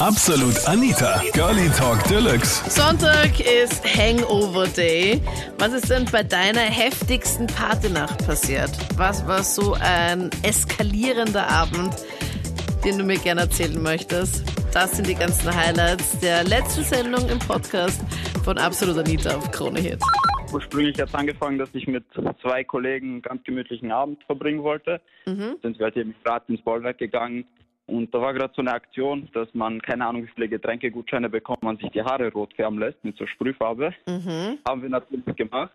Absolut Anita, Girlie Talk Deluxe. Sonntag ist Hangover Day. Was ist denn bei deiner heftigsten Partynacht passiert? Was war so ein eskalierender Abend, den du mir gerne erzählen möchtest? Das sind die ganzen Highlights der letzten Sendung im Podcast von Absolut Anita auf Krone Hit. Ursprünglich hat es angefangen, dass ich mit zwei Kollegen einen ganz gemütlichen Abend verbringen wollte. Mhm. Sind wir halt eben gerade ins Bollwerk gegangen. Und da war gerade so eine Aktion, dass man, keine Ahnung, wie viele Getränkegutscheine bekommt, man sich die Haare rot färben lässt mit so Sprühfarbe. Mhm. Haben wir natürlich gemacht.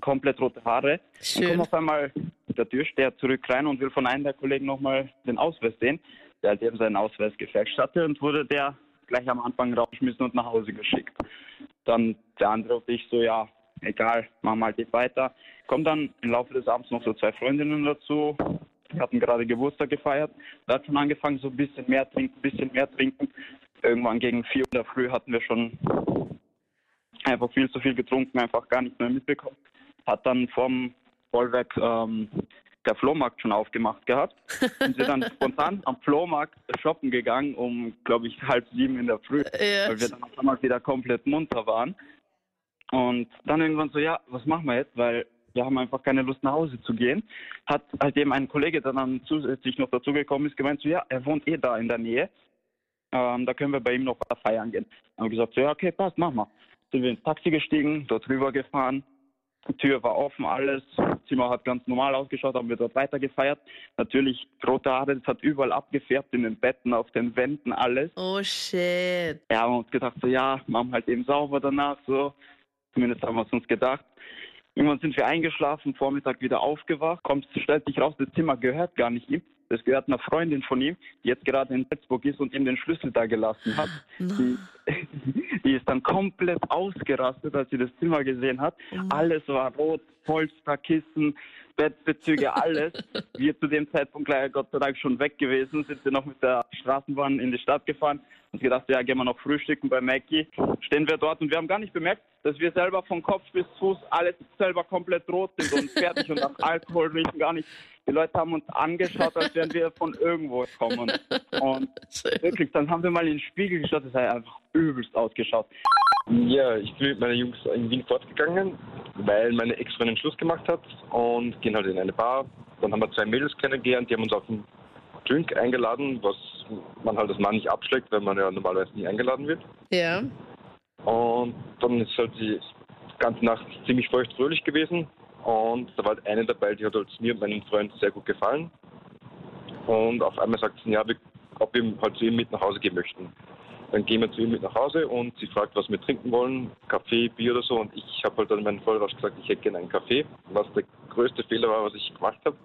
Komplett rote Haare. Dann Schön. kommt auf einmal der Türsteher zurück rein und will von einem der Kollegen nochmal den Ausweis sehen, der halt eben seinen Ausweis gefälscht hatte und wurde der gleich am Anfang rausgeschmissen und nach Hause geschickt. Dann der andere und ich so, ja, egal, machen wir halt nicht weiter. Kommen dann im Laufe des Abends noch so zwei Freundinnen dazu. Die hatten gerade Geburtstag gefeiert. Da hat schon angefangen, so ein bisschen mehr trinken, ein bisschen mehr trinken. Irgendwann gegen vier Uhr in der Früh hatten wir schon einfach viel zu viel getrunken, einfach gar nicht mehr mitbekommen. Hat dann vom Vollwerk ähm, der Flohmarkt schon aufgemacht gehabt. Und sind dann spontan am Flohmarkt shoppen gegangen um, glaube ich, halb sieben in der Früh, Ja. weil wir dann auf einmal wieder komplett munter waren. Und dann irgendwann so, ja, was machen wir jetzt? Weil wir haben einfach keine Lust nach Hause zu gehen. Hat halt eben ein Kollege, der dann zusätzlich noch dazugekommen ist, gemeint so, ja, er wohnt eh da in der Nähe. Ähm, da können wir bei ihm noch was feiern gehen. Haben wir gesagt, so, ja, okay, passt, machen wir. Sind wir ins Taxi gestiegen, dort rüber gefahren. Die Tür war offen, alles. Zimmer hat ganz normal ausgeschaut, haben wir dort weiter gefeiert. Natürlich rote Haare, das hat überall abgefärbt in den Betten, auf den Wänden, alles. Oh shit. Ja, haben uns gedacht, so ja, machen halt eben sauber danach, so. Zumindest haben wir es uns gedacht. Irgendwann sind wir eingeschlafen, Vormittag wieder aufgewacht. Kommt, stellt sich raus, das Zimmer gehört gar nicht ihm. Das gehört einer Freundin von ihm, die jetzt gerade in Salzburg ist und ihm den Schlüssel da gelassen hat. Die, die ist dann komplett ausgerastet, als sie das Zimmer gesehen hat. Alles war rot, Polster, Kissen, Bettbezüge, alles. Wir zu dem Zeitpunkt leider Gott sei Dank schon weg gewesen, sind wir noch mit der Straßenbahn in die Stadt gefahren und gedacht, ja, gehen wir noch frühstücken bei Mackie. Stehen wir dort und wir haben gar nicht bemerkt, dass wir selber von Kopf bis Fuß alles selber komplett rot sind und fertig und nach Alkohol riechen gar nicht. Die Leute haben uns angeschaut, als wären wir von irgendwo kommen. Und wirklich, dann haben wir mal in den Spiegel geschaut, das hat einfach übelst ausgeschaut. Ja, ich bin mit meinen Jungs in Wien fortgegangen, weil meine Ex-Freundin Schluss gemacht hat und gehen halt in eine Bar. Dann haben wir zwei Mädels kennengelernt, die haben uns auf einen Drink eingeladen, was man halt als Mann nicht abschlägt, weil man ja normalerweise nie eingeladen wird. Ja. Und dann ist halt die ganze Nacht ziemlich feucht fröhlich gewesen. Und da war halt eine dabei, die hat halt mir und meinem Freund sehr gut gefallen. Und auf einmal sagt sie, ja, ob wir halt zu ihm mit nach Hause gehen möchten. Dann gehen wir zu ihm mit nach Hause und sie fragt, was wir trinken wollen, Kaffee, Bier oder so. Und ich habe halt dann meinen Vollrausch gesagt, ich hätte gerne einen Kaffee, was der größte Fehler war, was ich gemacht habe.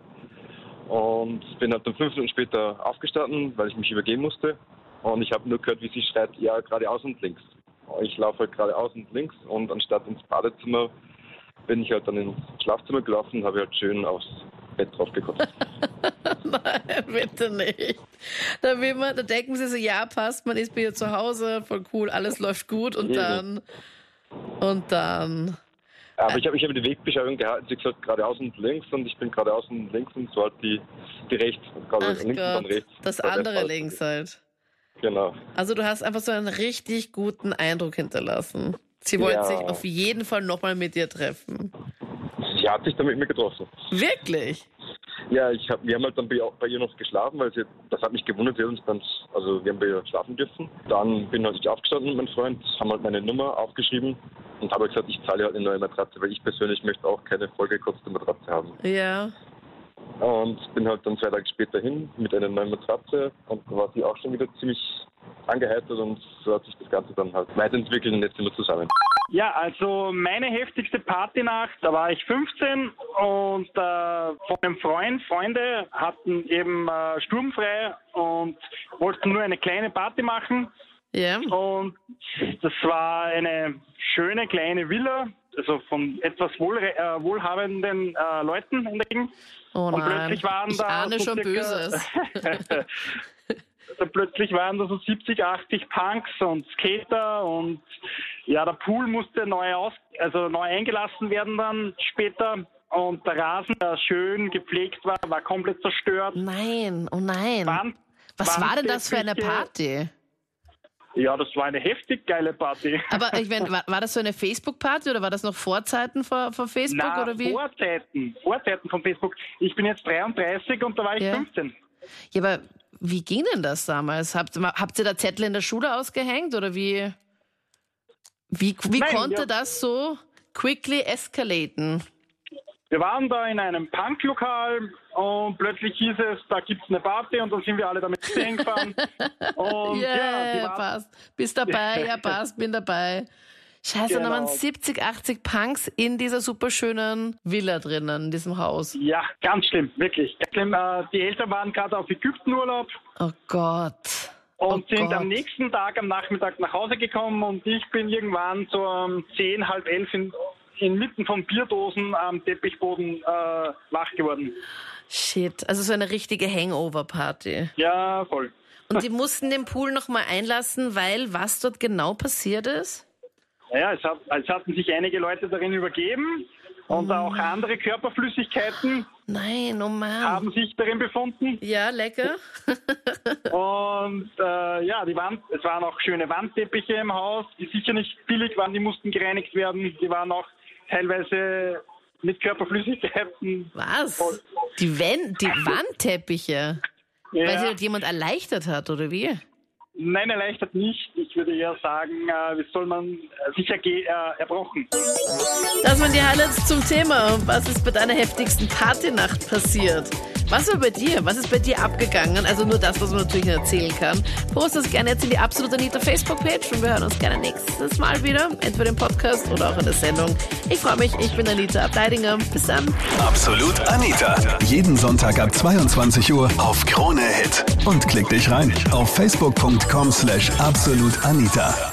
Und bin halt dann fünf Minuten später aufgestanden, weil ich mich übergeben musste. Und ich habe nur gehört, wie sie schreit, ja, geradeaus und links. Ich laufe halt geradeaus und links und anstatt ins Badezimmer bin ich halt dann ins Schlafzimmer gelaufen und habe halt schön aufs Bett drauf gekotzt. Nein, bitte nicht. Da, will man, da denken sie so, ja, passt, man ist bei ihr zu Hause, voll cool, alles läuft gut und dann. Und dann. Aber ich habe ich hab die Wegbeschreibung gehalten, sie gesagt geradeaus und links und ich bin geradeaus und links und so halt die, die rechts, Ach links und dann Gott, rechts. das andere links halt. Genau. Also du hast einfach so einen richtig guten Eindruck hinterlassen. Sie wollte Ja. sich auf jeden Fall nochmal mit dir treffen. Sie hat sich dann mit mir getroffen. Wirklich? Ja, ich hab, wir haben halt dann bei, bei ihr noch geschlafen, weil sie, das hat mich gewundert, hat uns dann, also wir haben bei ihr schlafen dürfen. Dann bin halt ich aufgestanden mit meinem Freund, haben halt meine Nummer aufgeschrieben und habe gesagt, ich zahle halt eine neue Matratze, weil ich persönlich möchte auch keine vollgekotzte Matratze haben. Ja. Und bin halt dann zwei Tage später hin mit einer neuen Matratze und da war sie auch schon wieder ziemlich angeheitert und so hat sich das Ganze dann halt weiterentwickelt und jetzt sind wir zusammen. Ja, also meine heftigste Partynacht, da war ich 15 und äh, von einem Freund, Freunde hatten eben äh, sturmfrei und wollten nur eine kleine Party machen. Ja. Und das war eine schöne kleine Villa, also von etwas wohl, äh, wohlhabenden äh, Leuten in der Gegend. Oh Und nein. plötzlich waren ich da ahne so schon circa- Böses. Also plötzlich waren da so 70, 80 Punks und Skater und ja, der Pool musste neu aus, also neu eingelassen werden dann später und der Rasen, der schön gepflegt war, war komplett zerstört. Nein, oh nein. Wand, Was war denn das für eine Party? Ja, das war eine heftig geile Party. Aber ich meine, war, war das so eine Facebook-Party oder war das noch Vorzeiten vor, vor Facebook Na, oder wie? Vorzeiten, Vorzeiten von Facebook. Ich bin jetzt 33 und da war ich Ja. 15. Ja, aber wie ging denn das damals? Habt, habt ihr da Zettel in der Schule ausgehängt oder wie? Wie, wie Nein, konnte ja. das so quickly escalaten? Wir waren da in einem Punklokal und plötzlich hieß es, da gibt's eine Party und dann sind wir alle damit hingefahren. Und ja, Ja, passt. Bist dabei, ja, passt, bin dabei. Scheiße, da waren Genau. 70, 80 Punks in dieser superschönen Villa drinnen, in diesem Haus. ja, ganz schlimm, wirklich. Ganz schlimm. Äh, Die Eltern waren gerade auf Ägyptenurlaub Oh Gott. und oh sind Gott. am nächsten Tag am Nachmittag nach Hause gekommen und ich bin irgendwann so um 10, halb elf in, inmitten von Bierdosen am Teppichboden äh, wach geworden. Shit, also so eine richtige Hangover-Party. Ja, voll. Und die mussten den Pool nochmal einlassen, weil was dort genau passiert ist? Ja, es, hat, es hatten sich einige Leute darin übergeben und auch andere Körperflüssigkeiten Nein, oh Mann. haben sich darin befunden. Ja, lecker. Und äh, ja, die Wand, es waren auch schöne Wandteppiche im Haus, die sicher nicht billig waren, die mussten gereinigt werden. Die waren auch teilweise mit Körperflüssigkeiten. Was? Voll. Die, Wand, die Wandteppiche? Weil sie Ja, dort jemand erleichtert hat, oder wie? nein, erleichtert nicht. Ich würde eher sagen, äh, wie soll man sicher äh, erbrochen. Das waren die Highlights zum Thema. Was ist bei deiner heftigsten Partynacht passiert? Was war bei dir? Was ist bei dir abgegangen? Also nur das, was man natürlich erzählen kann. Post das gerne jetzt in die Absolut Anita Facebook-Page und wir hören uns gerne nächstes Mal wieder. Entweder im Podcast oder auch in der Sendung. Ich freue mich. Ich bin Anita Ableidinger. Bis dann. Absolut Anita. Jeden Sonntag ab 22 Uhr auf Krone Hit. Und klick dich rein auf facebook.com slash absolutanita.